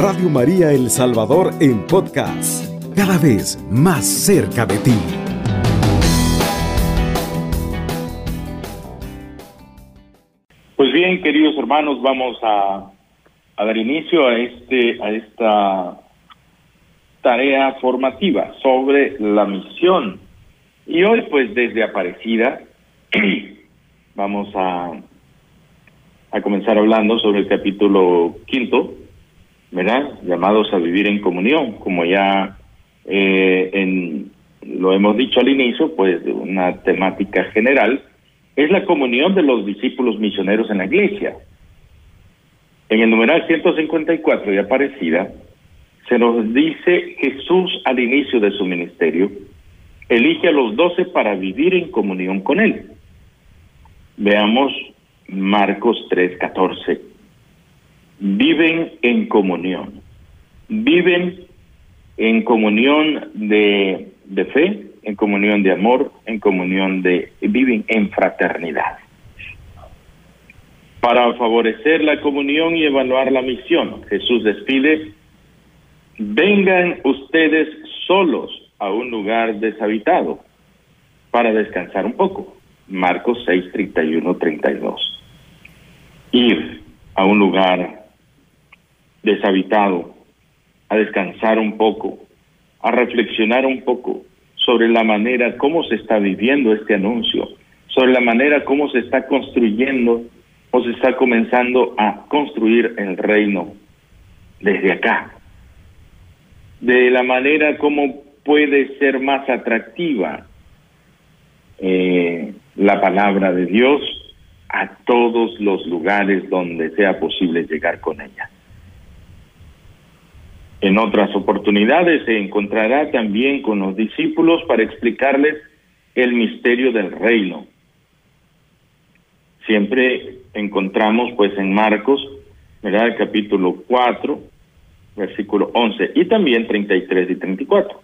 Radio María El Salvador en podcast, cada vez más cerca de ti. Pues bien, queridos hermanos, vamos a, dar inicio a este a esta tarea formativa sobre la misión. Y hoy, pues desde Aparecida, vamos a, a comenzar hablando sobre el capítulo quinto, ¿verdad? Llamados a vivir en comunión, como ya eh, en, lo hemos dicho al inicio, pues una temática general, es la comunión de los discípulos misioneros en la iglesia. En el numeral 154 de Aparecida, se nos dice Jesús al inicio de su ministerio, elige a los doce para vivir en comunión con él. Veamos Marcos 3:14. Viven en comunión. Viven en comunión de, de fe, en comunión de amor, en comunión de... viven en fraternidad. Para favorecer la comunión y evaluar la misión, Jesús despide, vengan ustedes solos a un lugar deshabitado para descansar un poco. Marcos 6, 31, 32. Ir a un lugar deshabitado, a descansar un poco, a reflexionar un poco sobre la manera como se está viviendo este anuncio, sobre la manera como se está construyendo o se está comenzando a construir el reino desde acá, de la manera como puede ser más atractiva eh, la palabra de Dios a todos los lugares donde sea posible llegar con ella. En otras oportunidades se encontrará también con los discípulos para explicarles el misterio del reino. Siempre encontramos pues en Marcos, ¿verdad? El capítulo 4, versículo 11 y también 33 y 34.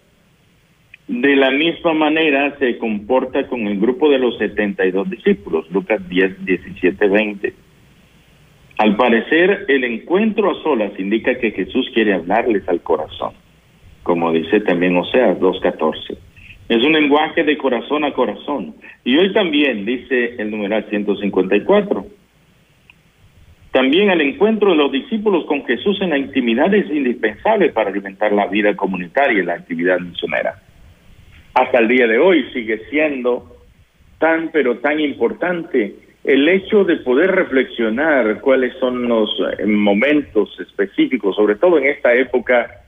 De la misma manera se comporta con el grupo de los 72 discípulos, Lucas 10, 17, 20. Al parecer, el encuentro a solas indica que Jesús quiere hablarles al corazón, como dice también Oseas 2.14. Es un lenguaje de corazón a corazón. Y hoy también dice el numeral 154. También el encuentro de los discípulos con Jesús en la intimidad es indispensable para alimentar la vida comunitaria y la actividad misionera. Hasta el día de hoy sigue siendo tan pero tan importante el hecho de poder reflexionar cuáles son los eh, momentos específicos, sobre todo en esta época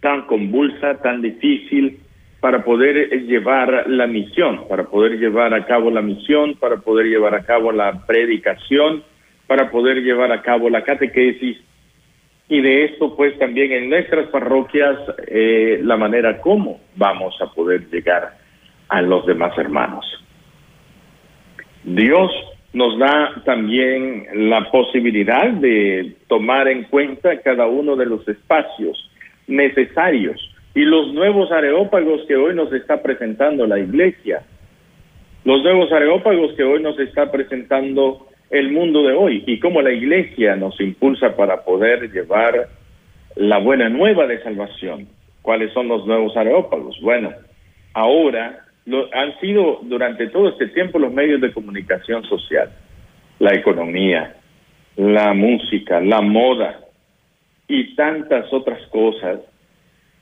tan convulsa, tan difícil, para poder eh, llevar la misión, para poder llevar a cabo la misión, para poder llevar a cabo la predicación, para poder llevar a cabo la catequesis y de esto pues también en nuestras parroquias eh, la manera como vamos a poder llegar a los demás hermanos. Dios nos da también la posibilidad de tomar en cuenta cada uno de los espacios necesarios y los nuevos areópagos que hoy nos está presentando la iglesia, los nuevos areópagos que hoy nos está presentando el mundo de hoy y cómo la iglesia nos impulsa para poder llevar la buena nueva de salvación. ¿Cuáles son los nuevos areópagos? Bueno, ahora han sido durante todo este tiempo los medios de comunicación social, la economía, la música, la moda y tantas otras cosas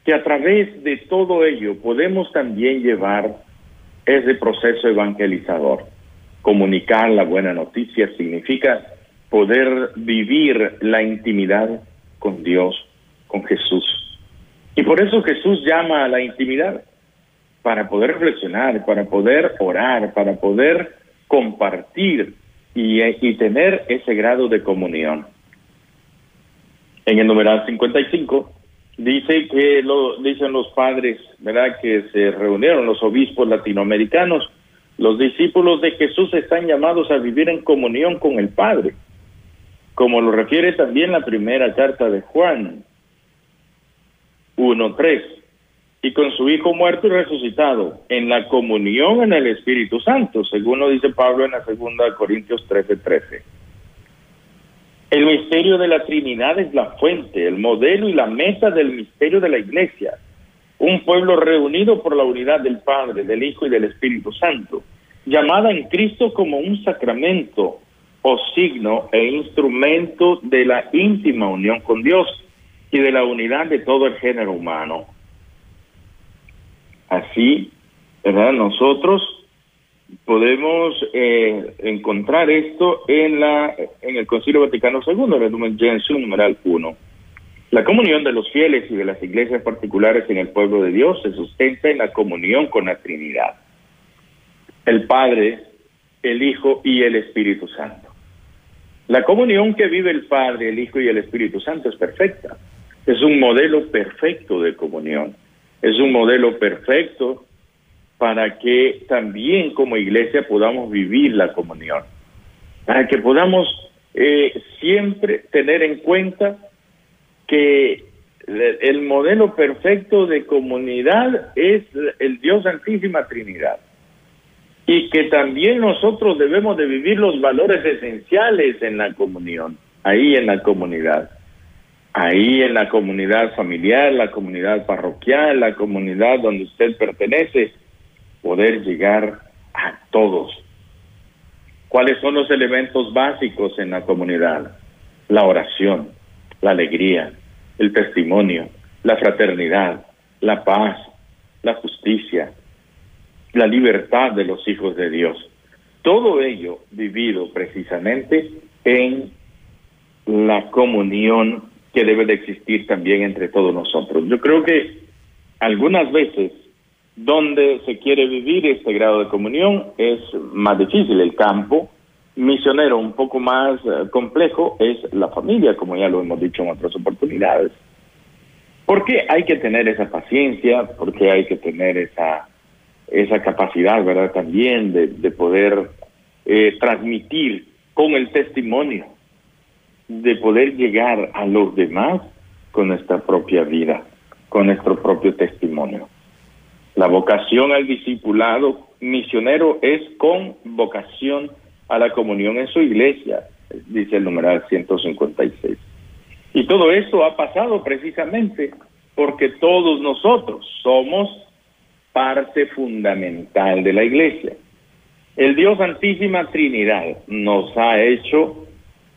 que a través de todo ello podemos también llevar ese proceso evangelizador. Comunicar la buena noticia significa poder vivir la intimidad con Dios, con Jesús. Y por eso Jesús llama a la intimidad para poder reflexionar, para poder orar, para poder compartir y, tener ese grado de comunión. En el numeral 55 dice que lo dicen los padres, ¿verdad? Que se reunieron los obispos latinoamericanos. Los discípulos de Jesús están llamados a vivir en comunión con el Padre, como lo refiere también la primera carta de Juan 1.3 y con su Hijo muerto y resucitado, en la comunión en el Espíritu Santo, según lo dice Pablo en la segunda Corintios 13:13. El misterio de la Trinidad es la fuente, el modelo y la meta del misterio de la Iglesia. Un pueblo reunido por la unidad del Padre, del Hijo y del Espíritu Santo, llamada en Cristo como un sacramento o signo e instrumento de la íntima unión con Dios y de la unidad de todo el género humano. Así, ¿verdad? Nosotros podemos eh, encontrar esto en la en el Concilio Vaticano II, Resumen Gentium numeral 1. La comunión de los fieles y de las iglesias particulares en el pueblo de Dios se sustenta en la comunión con la Trinidad. El Padre, el Hijo y el Espíritu Santo. La comunión que vive el Padre, el Hijo y el Espíritu Santo es perfecta. Es un modelo perfecto de comunión. Es un modelo perfecto para que también como iglesia podamos vivir la comunión, para que podamos eh, siempre tener en cuenta que el modelo perfecto de comunidad es el Dios Santísima Trinidad. Y que también nosotros debemos de vivir los valores esenciales en la comunión, ahí en la comunidad, ahí en la comunidad familiar, la comunidad parroquial, la comunidad donde usted pertenece, poder llegar a todos. ¿Cuáles son los elementos básicos en la comunidad? La oración, la alegría, el testimonio, la fraternidad, la paz, la justicia, la libertad de los hijos de Dios. Todo ello vivido precisamente en la comunión que debe de existir también entre todos nosotros. Yo creo que algunas veces donde se quiere vivir este grado de comunión es más difícil. El campo misionero un poco más eh, complejo es la familia, como ya lo hemos dicho en otras oportunidades. ¿Por qué hay que tener esa paciencia? ¿Por qué hay que tener esa, esa capacidad, verdad, también de, de poder eh, transmitir con el testimonio, de poder llegar a los demás con nuestra propia vida, con nuestro propio testimonio? La vocación al discipulado misionero es con vocación a la comunión en su iglesia, dice el numeral 156. Y todo eso ha pasado precisamente porque todos nosotros somos parte fundamental de la iglesia. El Dios Santísima Trinidad nos ha hecho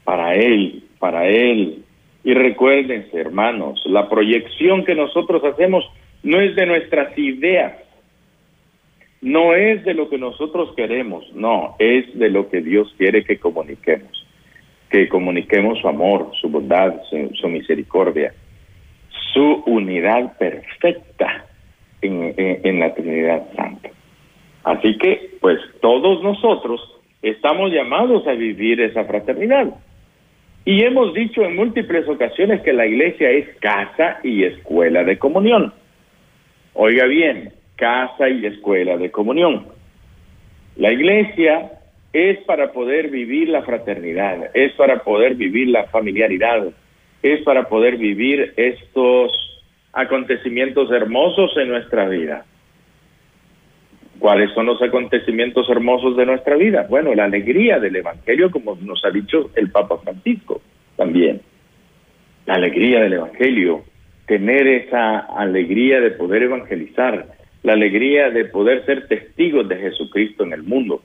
para Él, para Él. Y recuérdense, hermanos, la proyección que nosotros hacemos no es de nuestras ideas, no es de lo que nosotros queremos, no, es de lo que Dios quiere que comuniquemos, que comuniquemos su amor, su bondad, su, misericordia, su unidad perfecta en, en la Trinidad Santa. Así que, pues todos nosotros estamos llamados a vivir esa fraternidad. Y hemos dicho en múltiples ocasiones que la iglesia es casa y escuela de comunión. Oiga bien, casa y escuela de comunión. La iglesia es para poder vivir la fraternidad, es para poder vivir la familiaridad, es para poder vivir estos acontecimientos hermosos en nuestra vida. ¿Cuáles son los acontecimientos hermosos de nuestra vida? Bueno, la alegría del Evangelio, como nos ha dicho el Papa Francisco también. La alegría del Evangelio, tener esa alegría de poder evangelizar, la alegría de poder ser testigos de Jesucristo en el mundo,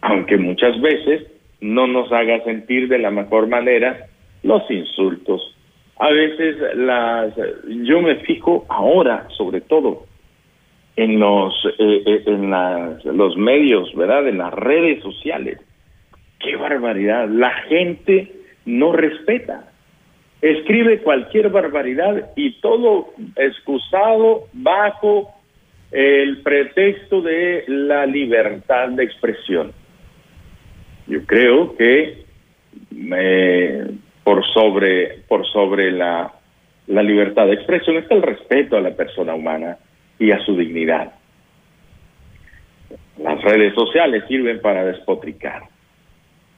aunque muchas veces no nos haga sentir de la mejor manera los insultos. A veces las yo me fijo ahora sobre todo en los eh, eh, en las, los medios, ¿verdad? En las redes sociales. Qué barbaridad, la gente no respeta escribe cualquier barbaridad y todo excusado bajo el pretexto de la libertad de expresión. Yo creo que por sobre por sobre la, la libertad de expresión está el respeto a la persona humana y a su dignidad. Las redes sociales sirven para despotricar.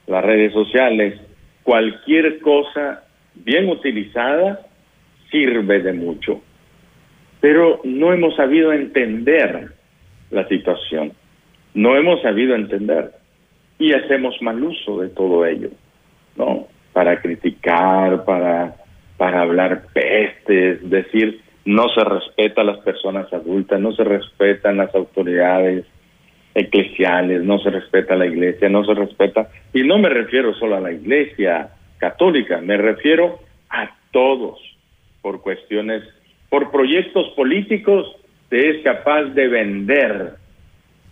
Las redes sociales, cualquier cosa bien utilizada, sirve de mucho. Pero no hemos sabido entender la situación, no hemos sabido entender y hacemos mal uso de todo ello, ¿no? para criticar, para, para hablar pestes, decir no se respeta a las personas adultas, no se respetan las autoridades eclesiales, no se respeta a la iglesia, no se respeta, y no me refiero solo a la iglesia católica, me refiero a todos, por cuestiones, por proyectos políticos, se es capaz de vender,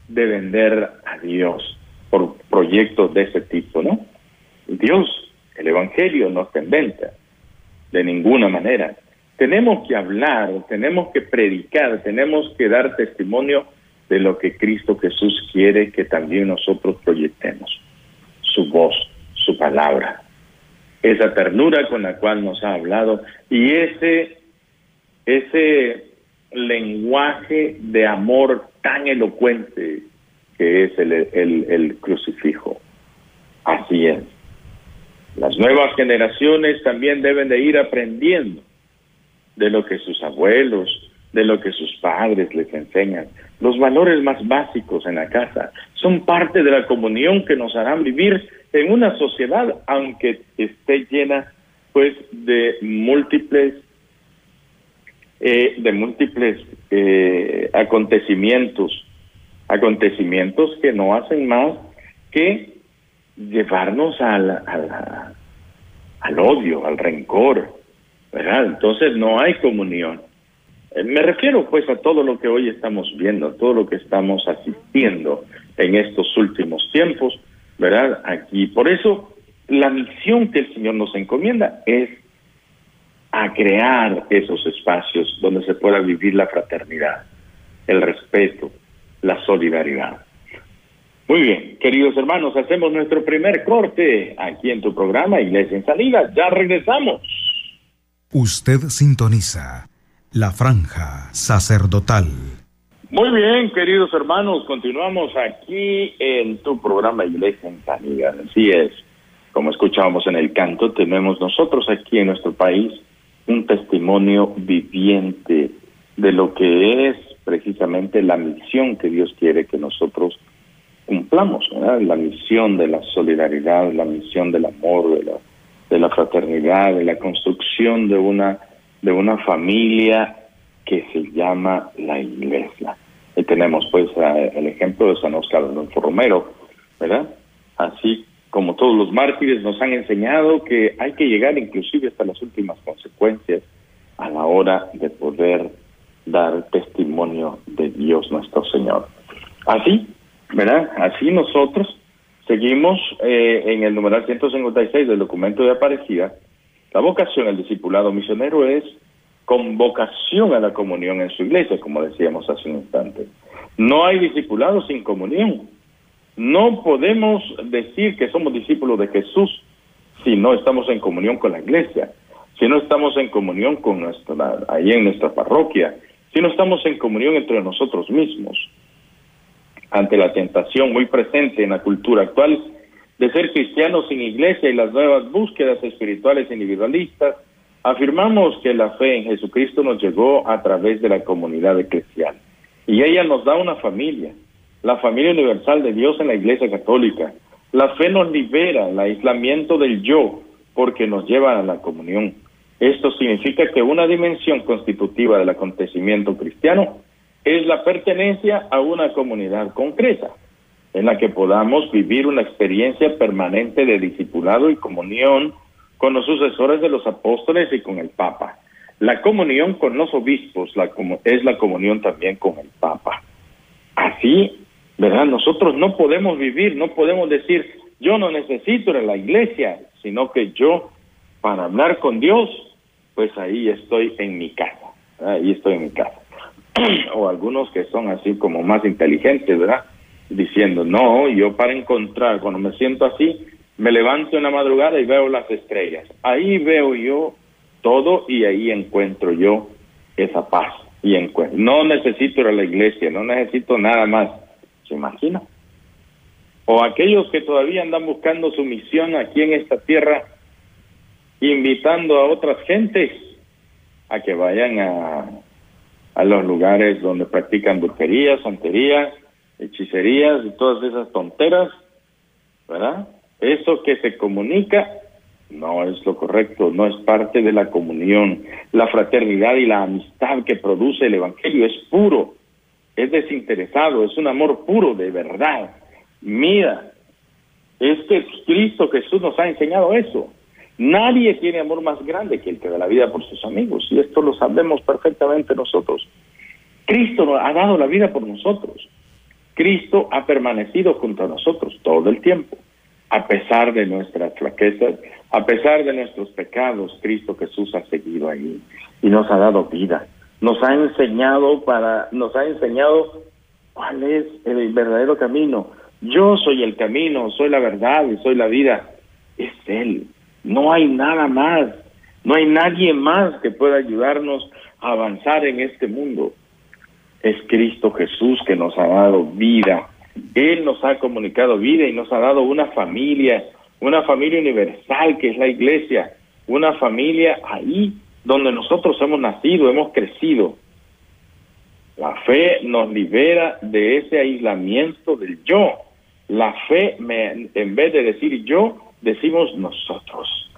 de vender a Dios, por proyectos de ese tipo, ¿no? Dios, el Evangelio no se inventa, de ninguna manera. Tenemos que hablar, tenemos que predicar, tenemos que dar testimonio de lo que Cristo Jesús quiere que también nosotros proyectemos. Su voz, su palabra, esa ternura con la cual nos ha hablado y ese, ese lenguaje de amor tan elocuente que es el, el, el crucifijo. Así es. Las nuevas generaciones también deben de ir aprendiendo de lo que sus abuelos, de lo que sus padres les enseñan. Los valores más básicos en la casa son parte de la comunión que nos harán vivir en una sociedad, aunque esté llena pues de múltiples eh, de múltiples eh, acontecimientos, acontecimientos que no hacen más que llevarnos al, al odio, al rencor, ¿verdad? Entonces no hay comunión. Eh, me refiero pues a todo lo que hoy estamos viendo, a todo lo que estamos asistiendo en estos últimos tiempos, ¿verdad? Aquí. Por eso la misión que el Señor nos encomienda es a crear esos espacios donde se pueda vivir la fraternidad, el respeto, la solidaridad. Muy bien, queridos hermanos, hacemos nuestro primer corte aquí en tu programa Iglesia en Salida. Ya regresamos. Usted sintoniza la franja sacerdotal. Muy bien, queridos hermanos, continuamos aquí en tu programa Iglesia en Sanidad. Así es, como escuchábamos en el canto, tenemos nosotros aquí en nuestro país un testimonio viviente de lo que es precisamente la misión que Dios quiere que nosotros cumplamos, la misión de la solidaridad, la misión del amor, de la de la fraternidad, de la construcción de una, de una familia que se llama la iglesia. Y tenemos pues el ejemplo de San Oscar Adolfo Romero, ¿verdad? Así como todos los mártires nos han enseñado que hay que llegar inclusive hasta las últimas consecuencias a la hora de poder dar testimonio de Dios nuestro Señor. Así, ¿verdad? Así nosotros Seguimos eh, en el numeral 156 del documento de Aparecida. La vocación al discipulado misionero es convocación a la comunión en su iglesia, como decíamos hace un instante. No hay discipulado sin comunión. No podemos decir que somos discípulos de Jesús si no estamos en comunión con la iglesia, si no estamos en comunión con nuestra, ahí en nuestra parroquia, si no estamos en comunión entre nosotros mismos ante la tentación muy presente en la cultura actual de ser cristianos sin iglesia y las nuevas búsquedas espirituales individualistas, afirmamos que la fe en Jesucristo nos llegó a través de la comunidad eclesial. Y ella nos da una familia, la familia universal de Dios en la Iglesia Católica. La fe nos libera el aislamiento del yo porque nos lleva a la comunión. Esto significa que una dimensión constitutiva del acontecimiento cristiano es la pertenencia a una comunidad concreta, en la que podamos vivir una experiencia permanente de discipulado y comunión con los sucesores de los apóstoles y con el Papa. La comunión con los obispos la, es la comunión también con el Papa. Así, ¿verdad? Nosotros no podemos vivir, no podemos decir, yo no necesito la iglesia, sino que yo, para hablar con Dios, pues ahí estoy en mi casa, ahí estoy en mi casa. o algunos que son así como más inteligentes, ¿verdad? Diciendo, no, yo para encontrar, cuando me siento así, me levanto en la madrugada y veo las estrellas. Ahí veo yo todo y ahí encuentro yo esa paz. Y encuentro. No necesito ir a la iglesia, no necesito nada más. ¿Se imagina? O aquellos que todavía andan buscando su misión aquí en esta tierra, invitando a otras gentes a que vayan a a los lugares donde practican brujería, santería, hechicerías y todas esas tonteras, ¿verdad? Eso que se comunica No es lo correcto, no es parte de la comunión. La fraternidad y la amistad que produce el Evangelio es puro, es desinteresado, es un amor puro de verdad. Mira, es que Cristo Jesús nos ha enseñado eso. Nadie tiene amor más grande que el que da la vida por sus amigos, y esto lo sabemos perfectamente nosotros. Cristo nos ha dado la vida por nosotros. Cristo ha permanecido junto a nosotros todo el tiempo, a pesar de nuestras flaquezas, a pesar de nuestros pecados, Cristo Jesús ha seguido ahí y nos ha dado vida. Nos ha enseñado para nos ha enseñado cuál es el verdadero camino. Yo soy el camino, soy la verdad y soy la vida. Es él. No hay nada más. No hay nadie más que pueda ayudarnos a avanzar en este mundo es Cristo Jesús que nos ha dado vida. Él nos ha comunicado vida y nos ha dado una familia, una familia universal que es la iglesia, una familia ahí donde nosotros hemos nacido, hemos crecido. La fe nos libera de ese aislamiento del yo. La fe, me, en vez de decir yo, decimos nosotros.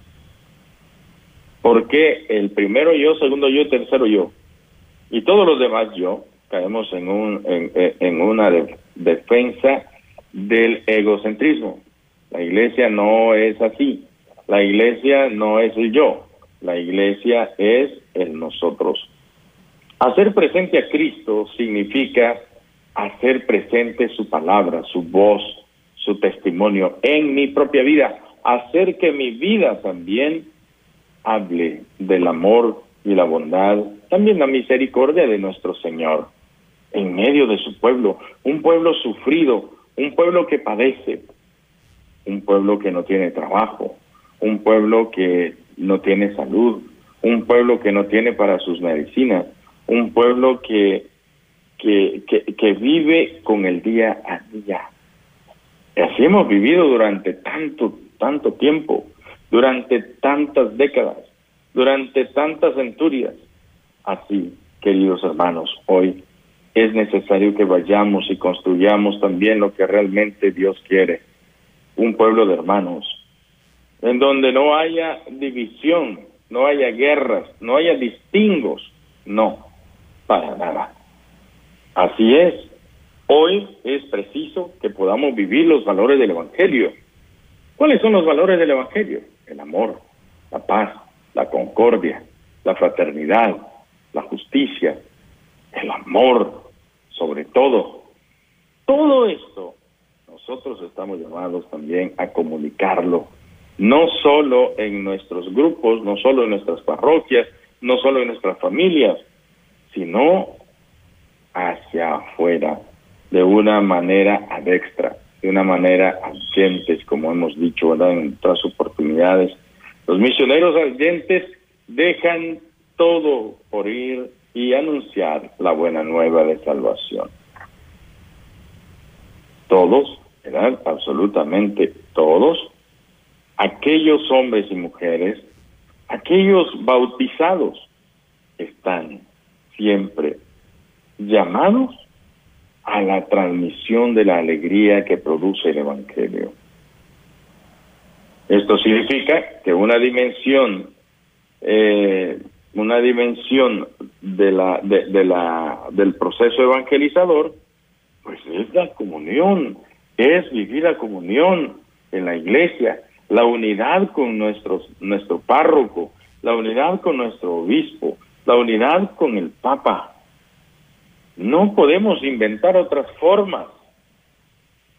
Porque el primero yo, segundo yo, tercero yo. Y todos los demás yo caemos en, un, en, una defensa del egocentrismo. La iglesia no es así. La iglesia no es el yo. La iglesia es el nosotros. Hacer presente a Cristo significa hacer presente su palabra, su voz, su testimonio en mi propia vida. Hacer que mi vida también hable del amor y la bondad, también la misericordia de nuestro Señor en medio de su pueblo, un pueblo sufrido, un pueblo que padece, un pueblo que no tiene trabajo, un pueblo que no tiene salud, un pueblo que no tiene para sus medicinas, un pueblo que, que, que, vive con el día a día. Y así hemos vivido durante tanto, tanto tiempo, durante tantas décadas, durante tantas centurias. Así, queridos hermanos, hoy es necesario que vayamos y construyamos también lo que realmente Dios quiere, un pueblo de hermanos, en donde no haya división, no haya guerras, no haya distingos, no, para nada. Así es, hoy es preciso que podamos vivir los valores del Evangelio. ¿Cuáles son los valores del Evangelio? El amor, la paz, la concordia, la fraternidad, la justicia, el amor, sobre todo. Todo esto nosotros estamos llamados también a comunicarlo, no solo en nuestros grupos, no solo en nuestras parroquias, no solo en nuestras familias, sino hacia afuera, de una manera adextra, de una manera ardientes, como hemos dicho en otras oportunidades. Los misioneros ardientes dejan todo por ir y anunciar la buena nueva de salvación. Todos, ¿verdad? Absolutamente todos, aquellos hombres y mujeres, aquellos bautizados, están siempre llamados a la transmisión de la alegría que produce el Evangelio. Esto significa que una dimensión eh, una dimensión de la, de, la, del proceso evangelizador, pues es la comunión, es vivir la comunión en la iglesia, la unidad con nuestros, nuestro párroco, la unidad con nuestro obispo, la unidad con el papa. No podemos inventar otras formas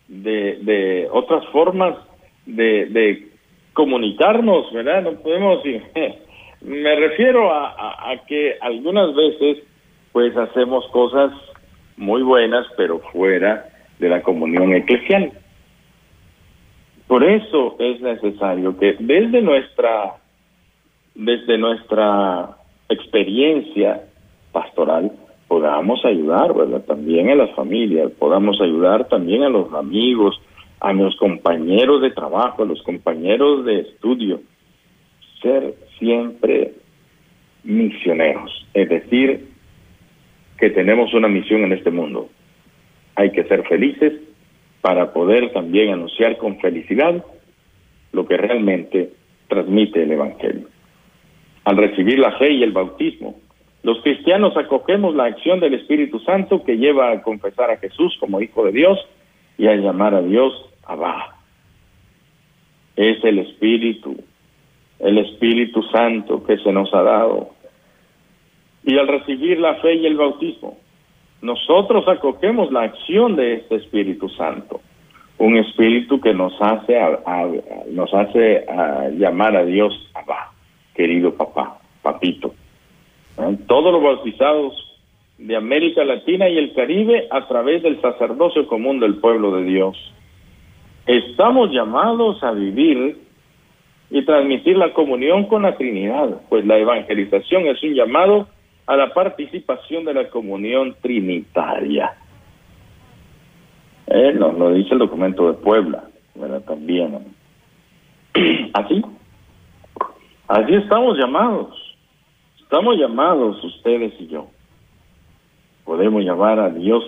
de, de otras formas de, comunicarnos, ¿verdad? No podemos Me refiero a, que algunas veces pues hacemos cosas muy buenas pero fuera de la comunión eclesial. Por eso es necesario que desde nuestra desde nuestra experiencia pastoral podamos ayudar, ¿verdad? También a las familias, podamos ayudar también a los amigos, a los compañeros de trabajo, a los compañeros de estudio, ser siempre misioneros, es decir, que tenemos una misión en este mundo. Hay que ser felices para poder también anunciar con felicidad lo que realmente transmite el Evangelio. Al recibir la fe y el bautismo, los cristianos acogemos la acción del Espíritu Santo que lleva a confesar a Jesús como Hijo de Dios y a llamar a Dios Abba. Es el Espíritu, el Espíritu Santo que se nos ha dado. Y al recibir la fe y el bautismo, nosotros acogemos la acción de este Espíritu Santo, un Espíritu que nos hace nos hace llamar a Dios Abba, querido papá, papito. Todos los bautizados de América Latina y el Caribe a través del sacerdocio común del pueblo de Dios. Estamos llamados a vivir y transmitir la comunión con la Trinidad, pues la evangelización es un llamado a la participación de la comunión trinitaria. Eh, nos lo dice el documento de Puebla, ¿verdad? También. Así, así estamos llamados. Estamos llamados ustedes y yo. Podemos llamar a Dios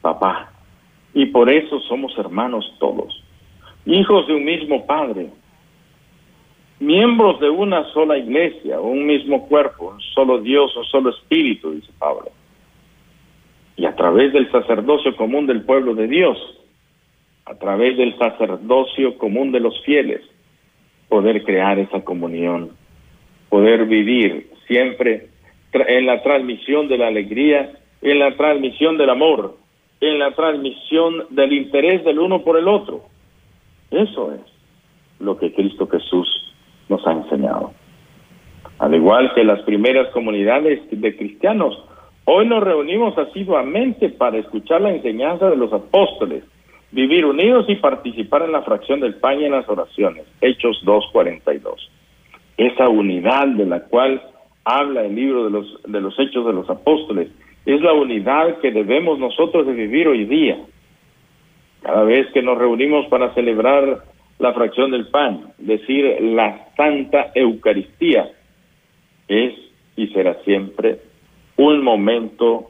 papá. Y por eso somos hermanos todos. Hijos de un mismo Padre. Miembros de una sola iglesia, un mismo cuerpo, un solo Dios, un solo Espíritu, dice Pablo. Y a través del sacerdocio común del pueblo de Dios, a través del sacerdocio común de los fieles, poder crear esa comunión, poder vivir siempre en la transmisión de la alegría, en la transmisión del amor, en la transmisión del interés del uno por el otro. Eso es lo que Cristo Jesús nos ha enseñado. Al igual que las primeras comunidades de cristianos, hoy nos reunimos asiduamente para escuchar la enseñanza de los apóstoles, vivir unidos y participar en la fracción del pan y en las oraciones. Hechos 2.42. Esa unidad de la cual habla el libro de los, de los hechos de los apóstoles, es la unidad que debemos nosotros de vivir hoy día. Cada vez que nos reunimos para celebrar la fracción del pan, decir la Santa Eucaristía, es y será siempre un momento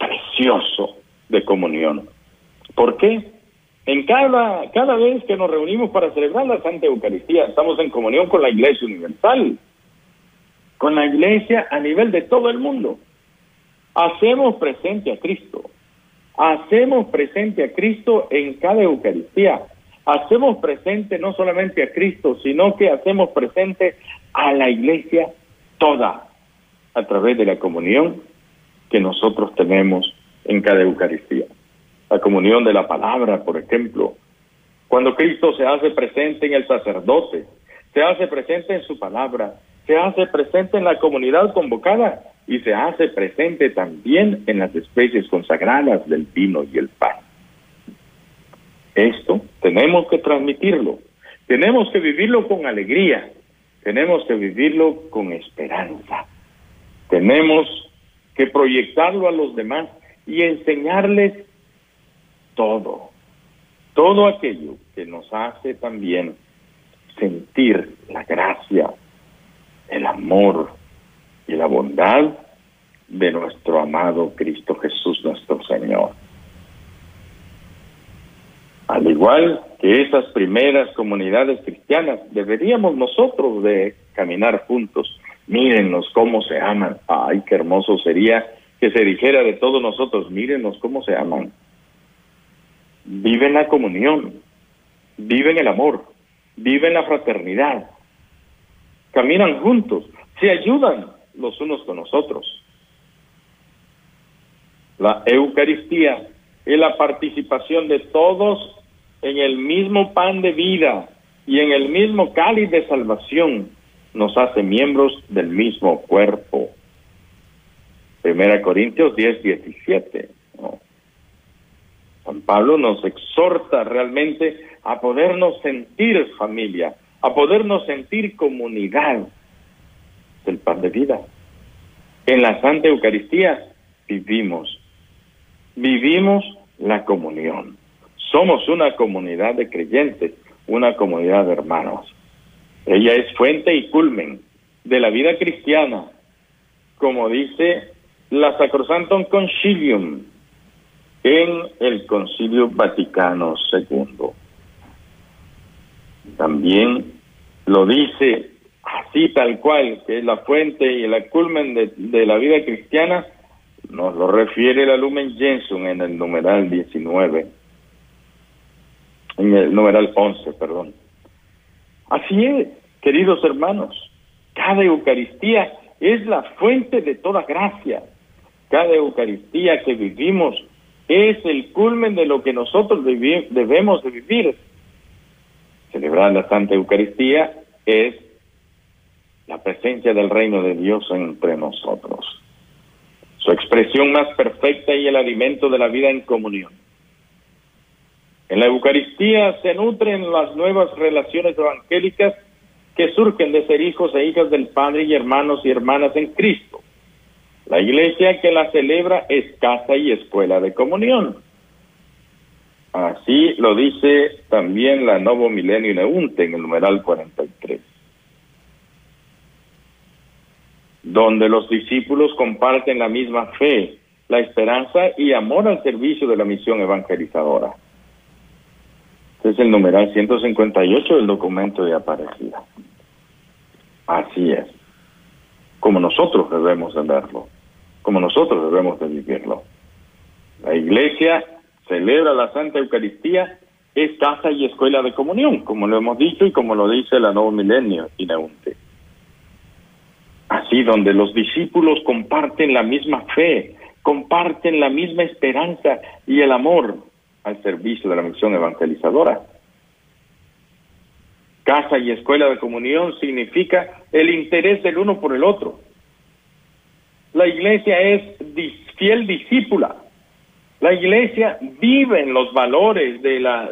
precioso de comunión. ¿Por qué? En cada, cada vez que nos reunimos para celebrar la Santa Eucaristía, estamos en comunión con la Iglesia Universal con la iglesia a nivel de todo el mundo. Hacemos presente a Cristo. Hacemos presente a Cristo en cada Eucaristía. Hacemos presente no solamente a Cristo, sino que hacemos presente a la iglesia toda a través de la comunión que nosotros tenemos en cada Eucaristía. La comunión de la palabra, por ejemplo. Cuando Cristo se hace presente en el sacerdote, se hace presente en su palabra, se hace presente en la comunidad convocada y se hace presente también en las especies consagradas del vino y el pan. Esto tenemos que transmitirlo, tenemos que vivirlo con alegría, tenemos que vivirlo con esperanza, tenemos que proyectarlo a los demás y enseñarles todo, todo aquello que nos hace también sentir la gracia el amor y la bondad de nuestro amado Cristo Jesús nuestro Señor. Al igual que esas primeras comunidades cristianas, deberíamos nosotros de caminar juntos. Mírenos cómo se aman. Ay, qué hermoso sería que se dijera de todos nosotros, mírenos cómo se aman. Viven la comunión, viven el amor, viven la fraternidad, caminan juntos, se ayudan los unos con los otros. La Eucaristía es la participación de todos en el mismo pan de vida y en el mismo cáliz de salvación. Nos hace miembros del mismo cuerpo. Primera Corintios 10, 17. San Pablo nos exhorta realmente a podernos sentir familia, a podernos sentir comunidad del pan de vida. En la Santa Eucaristía vivimos, vivimos la comunión. Somos una comunidad de creyentes, una comunidad de hermanos. Ella es fuente y culmen de la vida cristiana, como dice la Sacrosantum Concilium en el Concilio Vaticano II. También lo dice así tal cual, que es la fuente y el culmen de, la vida cristiana, nos lo refiere la Lumen Gentium en el numeral 19, en el numeral 11, perdón. Así es, queridos hermanos, cada Eucaristía es la fuente de toda gracia. Cada Eucaristía que vivimos es el culmen de lo que nosotros debemos de vivir. Celebrar la Santa Eucaristía es la presencia del reino de Dios entre nosotros. Su expresión más perfecta y el alimento de la vida en comunión. En la Eucaristía se nutren las nuevas relaciones evangélicas que surgen de ser hijos e hijas del Padre y hermanos y hermanas en Cristo. La iglesia que la celebra es casa y escuela de comunión. Así lo dice también la Novo Milenio Neunte en el numeral 43. Donde los discípulos comparten la misma fe, la esperanza y amor al servicio de la misión evangelizadora. Este es el numeral 158 del documento de Aparecida. Así es. Como nosotros debemos de verlo, como nosotros debemos de vivirlo. La iglesia celebra la Santa Eucaristía, es casa y escuela de comunión, como lo hemos dicho y como lo dice la Nuevo Milenio y. Así, donde los discípulos comparten la misma fe, comparten la misma esperanza y el amor al servicio de la misión evangelizadora. Casa y escuela de comunión significa el interés del uno por el otro. La iglesia es fiel discípula. La iglesia vive en los valores de, la,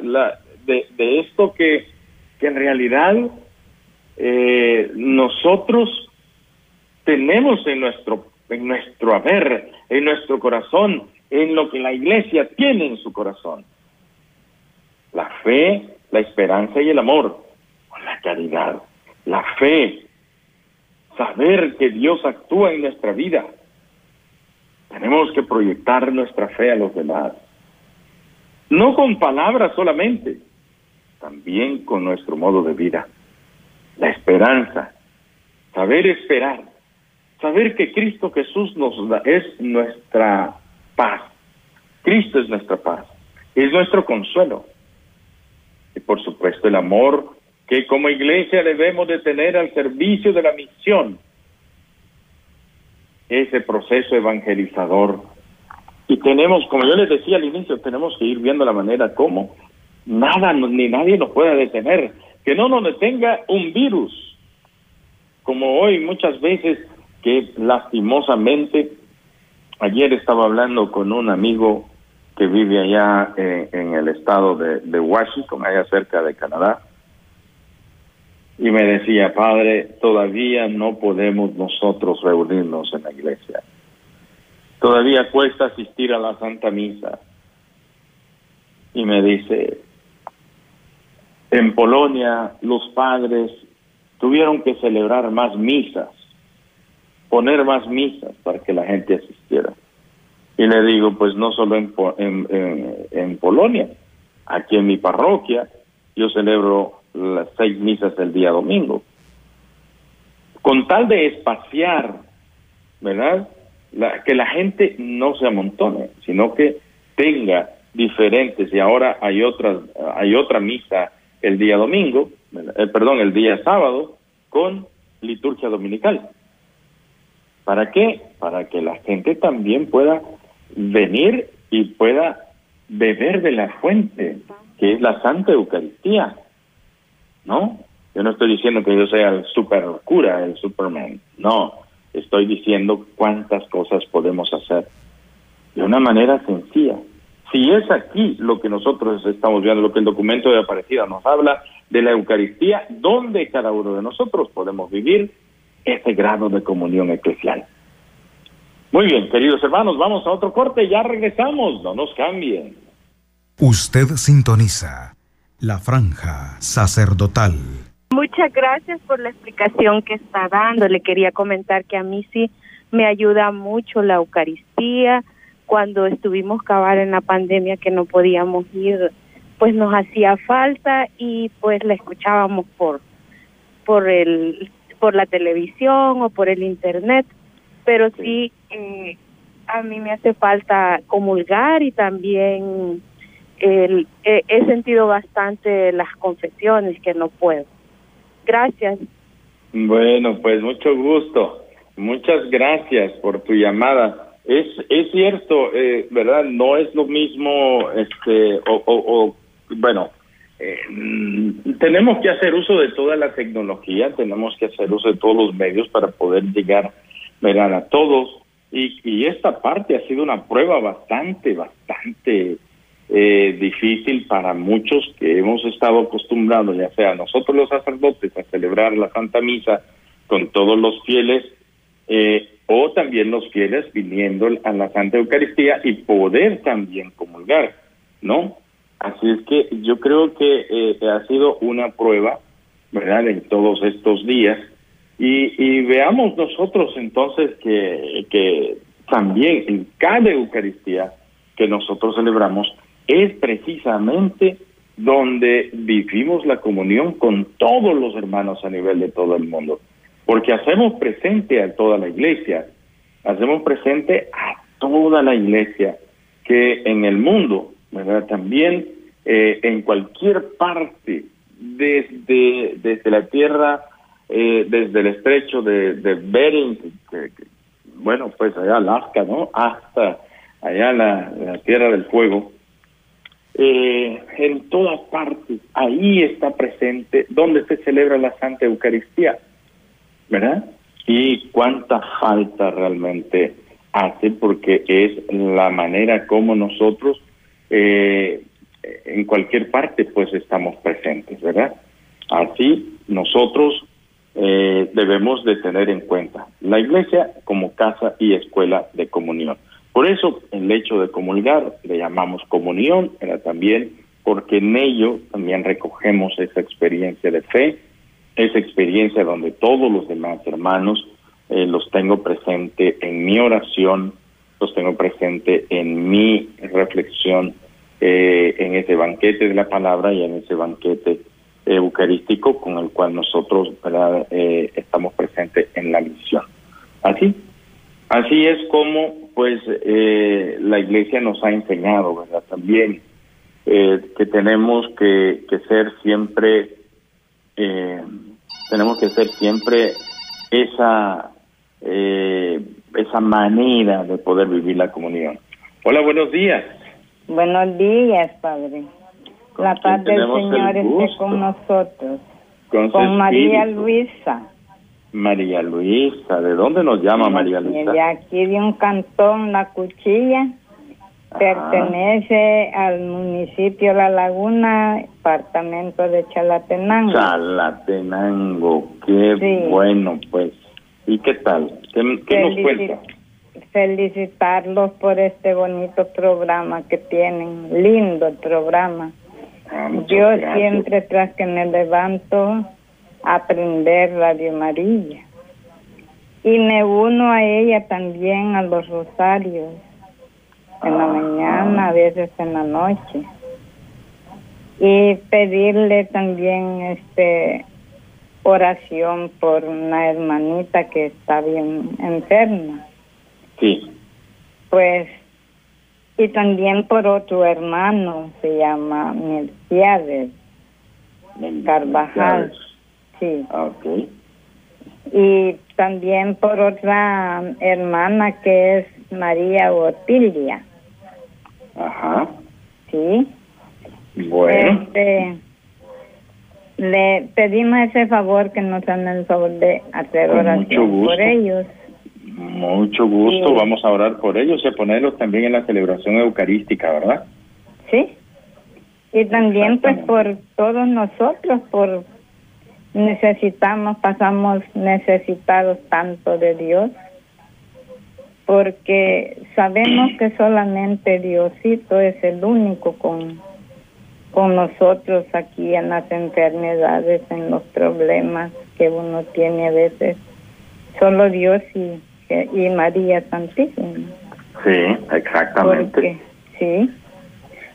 de, esto que, que, en realidad eh, nosotros tenemos en nuestro, en nuestro haber, en nuestro corazón, en lo que la iglesia tiene en su corazón. La fe, la esperanza y el amor la caridad, la fe, saber que Dios actúa en nuestra vida. Tenemos que proyectar nuestra fe a los demás. No con palabras solamente, también con nuestro modo de vida. La esperanza, saber esperar, saber que Cristo Jesús nos da, es nuestra paz. Cristo es nuestra paz, es nuestro consuelo. Y por supuesto el amor que como iglesia debemos de tener al servicio de la misión ese proceso evangelizador. Y tenemos, como yo les decía al inicio, tenemos que ir viendo la manera como nada ni nadie nos pueda detener, que no nos detenga un virus, como hoy muchas veces que lastimosamente, ayer estaba hablando con un amigo que vive allá en, en el estado de Washington, allá cerca de Canadá, y me decía, Padre, todavía no podemos nosotros reunirnos en la iglesia. Todavía cuesta asistir a la Santa Misa. Y me dice, en Polonia los padres tuvieron que celebrar más misas, poner más misas para que la gente asistiera. Y le digo, pues no solo en, en, en Polonia, aquí en mi parroquia yo celebro las seis misas del día domingo. Con tal de espaciar, ¿verdad? que la gente no se amontone, sino que tenga diferentes, y ahora hay otras, hay otra misa el día domingo, eh, perdón, el día sábado, con liturgia dominical. ¿Para qué? Para que la gente también pueda venir y pueda beber de la fuente, que es la Santa Eucaristía. ¿No? Yo no estoy diciendo que yo sea el super cura, el Superman, no, estoy diciendo cuántas cosas podemos hacer de una manera sencilla. Si es aquí lo que nosotros estamos viendo, lo que el documento de Aparecida nos habla de la Eucaristía, donde cada uno de nosotros podemos vivir ese grado de comunión eclesial. Muy bien, queridos hermanos, vamos a otro corte, ya regresamos, no nos cambien. Usted sintoniza la franja sacerdotal. Muchas gracias por la explicación que está dando. Le quería comentar que a mí sí me ayuda mucho la Eucaristía. Cuando estuvimos cavar en la pandemia que no podíamos ir, pues nos hacía falta y pues la escuchábamos por por el por la televisión o por el internet, pero sí eh, a mí me hace falta comulgar y también el, he sentido bastante las confesiones que no puedo. Gracias. Bueno, pues mucho gusto. Muchas gracias por tu llamada. Es, es cierto, eh, ¿verdad? No es lo mismo, este, o, o, bueno, eh, tenemos que hacer uso de toda la tecnología, tenemos que hacer uso de todos los medios para poder llegar, ¿verdad? A todos. Y, y esta parte ha sido una prueba bastante, bastante eh, difícil para muchos que hemos estado acostumbrados, ya sea nosotros los sacerdotes, a celebrar la Santa Misa con todos los fieles, eh, o también los fieles viniendo a la Santa Eucaristía y poder también comulgar, ¿no? Así es que yo creo que eh, ha sido una prueba, ¿verdad?, en todos estos días. Y, y veamos nosotros entonces que, que también en cada Eucaristía que nosotros celebramos, es precisamente donde vivimos la comunión con todos los hermanos a nivel de todo el mundo, porque hacemos presente a toda la iglesia, hacemos presente a toda la iglesia que en el mundo, ¿verdad? También eh, en cualquier parte, desde, desde la tierra, eh, desde el estrecho de, de Bering, bueno, pues allá Alaska, ¿no? Hasta allá la Tierra del Fuego, eh, en todas partes, ahí está presente, donde se celebra la Santa Eucaristía, ¿verdad? Y cuánta falta realmente hace, porque es la manera como nosotros eh, en cualquier parte pues estamos presentes, ¿verdad? Así nosotros eh, debemos de tener en cuenta la iglesia como casa y escuela de comunión. Por eso el hecho de comulgar le llamamos comunión, era también porque en ello también recogemos esa experiencia de fe, esa experiencia donde todos los demás hermanos eh, los tengo presente en mi oración, los tengo presente en mi reflexión, eh, en ese banquete de la palabra y en ese banquete eucarístico con el cual nosotros eh, estamos presentes en la misión. Así, así es como pues eh, la iglesia nos ha enseñado, ¿verdad? También eh, que tenemos que, que ser siempre, eh, tenemos que ser siempre esa, esa manera de poder vivir la comunión. Hola, buenos días. Buenos días, Padre. La paz del Señor esté con nosotros. con María Luisa. María Luisa, ¿de dónde nos llama María Luisa? De aquí de un cantón, La Cuchilla. Pertenece al municipio La Laguna, departamento de Chalatenango. Chalatenango, qué bueno, pues. ¿Y qué tal? ¿Qué, nos cuenta? Felicitarlos por este bonito programa que tienen, lindo el programa. Ah, Yo siempre tras que me levanto aprender Radio María. Y me uno a ella también a los rosarios, en la mañana, a veces en la noche. Y pedirle también este oración por una hermanita que está bien enferma. Sí. Pues, y también por otro hermano, se llama Melquiades Carvajal. Sí. Okay. Y también por otra hermana que es María Otilia. Ajá. Sí. Bueno. Este, le pedimos ese favor que nos hagan el favor de hacer oración por ellos. Mucho gusto, vamos a orar por ellos y a ponerlos también en la celebración eucarística, ¿verdad? Sí. Y también pues por todos nosotros, por necesitamos, pasamos necesitados tanto de Dios, porque sabemos que solamente Diosito es el único con, con nosotros aquí en las enfermedades, en los problemas que uno tiene a veces. Solo Dios y, y María Santísima. Sí, exactamente. sí.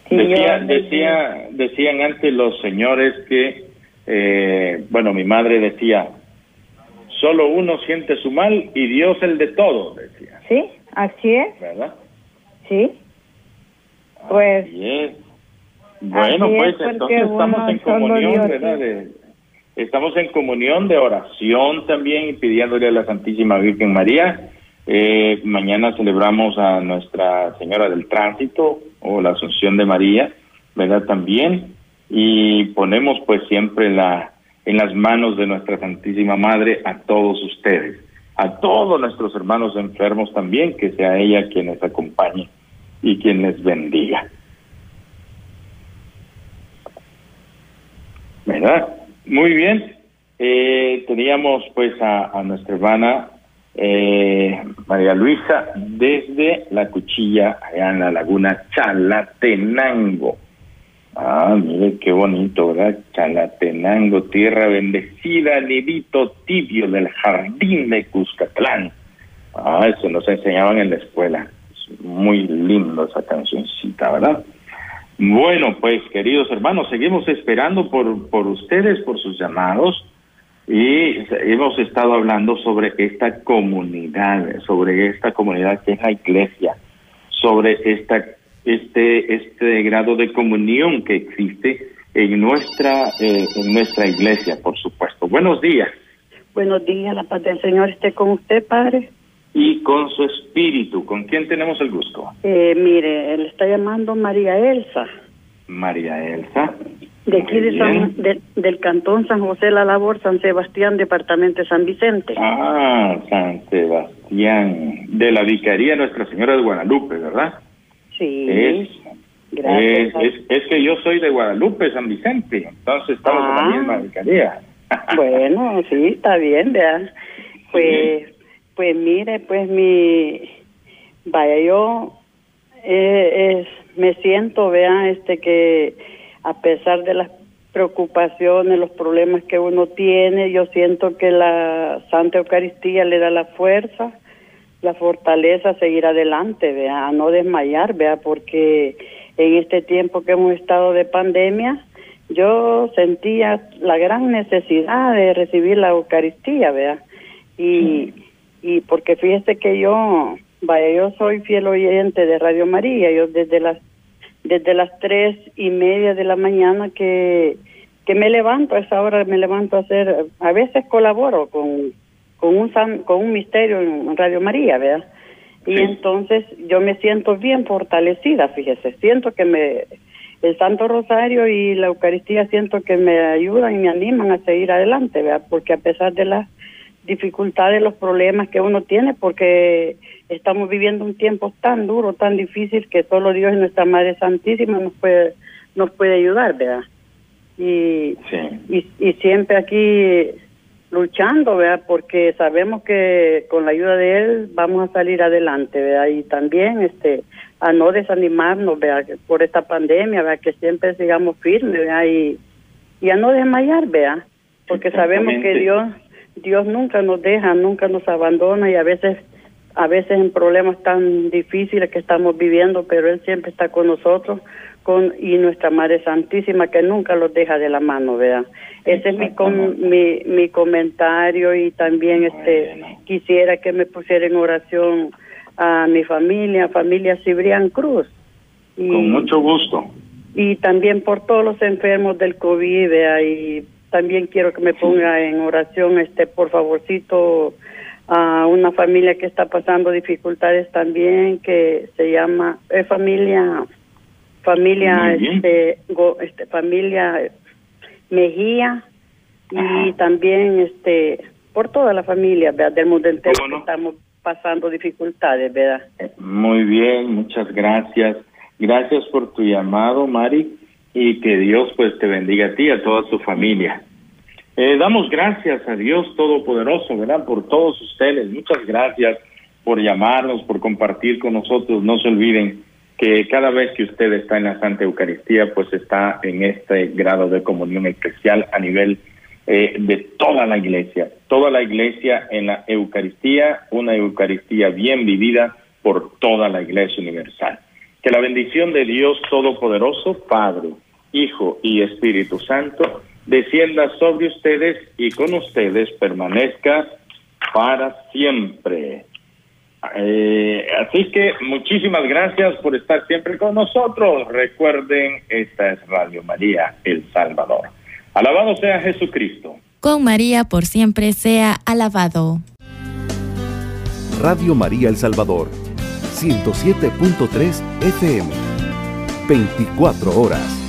decía, decía, decían antes los señores que eh, bueno, mi madre decía, solo uno siente su mal y Dios el de todos, decía. Sí, así es. ¿Verdad? Sí. Pues. Bueno, pues entonces estamos en comunión, ¿verdad? estamos en comunión de oración también y pidiéndole a la Santísima Virgen María. Eh, mañana celebramos a Nuestra Señora del Tránsito o la Asunción de María, ¿verdad? También. Y ponemos pues siempre la en las manos de nuestra Santísima Madre a todos ustedes, a todos nuestros hermanos enfermos también, que sea ella quien les acompañe y quien les bendiga. ¿Verdad? Muy bien. Eh, teníamos pues a, nuestra hermana eh, María Luisa desde la cuchilla allá en la laguna Chalatenango. Ah, mire qué bonito, ¿verdad? Chalatenango, tierra bendecida, nidito tibio del jardín de Cuscatlán. Ah, eso nos enseñaban en la escuela. Es muy lindo esa cancioncita, ¿verdad? Bueno, pues queridos hermanos, seguimos esperando por, por ustedes, por sus llamados, y hemos estado hablando sobre esta comunidad, sobre esta comunidad que es la iglesia, sobre esta este, este grado de comunión que existe en nuestra, eh, en nuestra iglesia, por supuesto. Buenos días. Buenos días, la paz del Señor esté con usted, Padre. Y con su espíritu. ¿Con quién tenemos el gusto? Eh, mire, él está llamando María Elsa. María Elsa. De aquí de del Cantón San José La Labor, San Sebastián, Departamento de San Vicente. Ah, San Sebastián. De la Vicaría Nuestra Señora de Guadalupe, ¿verdad? Sí. Es, Gracias. Es, que yo soy de Guadalupe, San Vicente, entonces estamos en la ah. misma alcaldía. bueno, sí, está bien, vea. Pues, pues mire, pues mi, vaya, yo eh, me siento, vea, este que a pesar de las preocupaciones, los problemas que uno tiene, yo siento que la Santa Eucaristía le da la fuerza la fortaleza a seguir adelante, vea, a no desmayar, vea, porque en este tiempo que hemos estado de pandemia, yo sentía la gran necesidad de recibir la Eucaristía, vea, y, y porque fíjese que yo, vaya, yo soy fiel oyente de Radio María, yo desde las desde las tres y media de la mañana que que me levanto a esa hora me levanto a hacer a veces colaboro con con un con un misterio en Radio María, ¿verdad? Y entonces yo me siento bien fortalecida, fíjese, siento que me el Santo Rosario y la Eucaristía siento que me ayudan y me animan a seguir adelante, ¿verdad? Porque a pesar de las dificultades, los problemas que uno tiene, porque estamos viviendo un tiempo tan duro, tan difícil que solo Dios y nuestra Madre Santísima nos puede nos puede ayudar, ¿verdad? Y, y, y siempre aquí luchando, ¿verdad? Porque sabemos que con la ayuda de él vamos a salir adelante, ¿verdad? Y también este a no desanimarnos, ¿verdad? Por esta pandemia, ¿verdad? Que siempre sigamos firmes, ¿verdad? Y, y a no desmayar, ¿verdad? Porque sabemos que Dios Dios nunca nos deja, nunca nos abandona y a veces a veces en problemas tan difíciles que estamos viviendo, pero él siempre está con nosotros con y nuestra Madre Santísima que nunca los deja de la mano, ¿verdad? Ese es mi, mi mi comentario y también este quisiera que me pusiera en oración a mi familia, familia Cibrián Cruz. Y, con mucho gusto. Y también por todos los enfermos del COVID, ¿verdad? Y también quiero que me ponga en oración, este, por favorcito, a una familia que está pasando dificultades también, que se llama, es familia familia este, este familia Mejía y también este por toda la familia del mundo entero que estamos pasando dificultades, ¿verdad? Muy bien, muchas gracias. Gracias por tu llamado, Mari, y que Dios pues te bendiga a ti y a toda tu familia. Eh, damos gracias a Dios Todopoderoso, ¿verdad? Por todos ustedes. Muchas gracias por llamarnos, por compartir con nosotros. No se olviden que cada vez que usted está en la Santa Eucaristía, pues está en este grado de comunión especial a nivel eh, de toda la iglesia, toda la iglesia en la Eucaristía, una Eucaristía bien vivida por toda la iglesia universal. Que la bendición de Dios Todopoderoso, Padre, Hijo y Espíritu Santo, descienda sobre ustedes y con ustedes permanezca para siempre. Eh, así que muchísimas gracias por estar siempre con nosotros. Recuerden, esta es Radio María, El Salvador. Alabado sea Jesucristo. Con María por siempre sea alabado. Radio María El Salvador, 107.3 FM, 24 horas.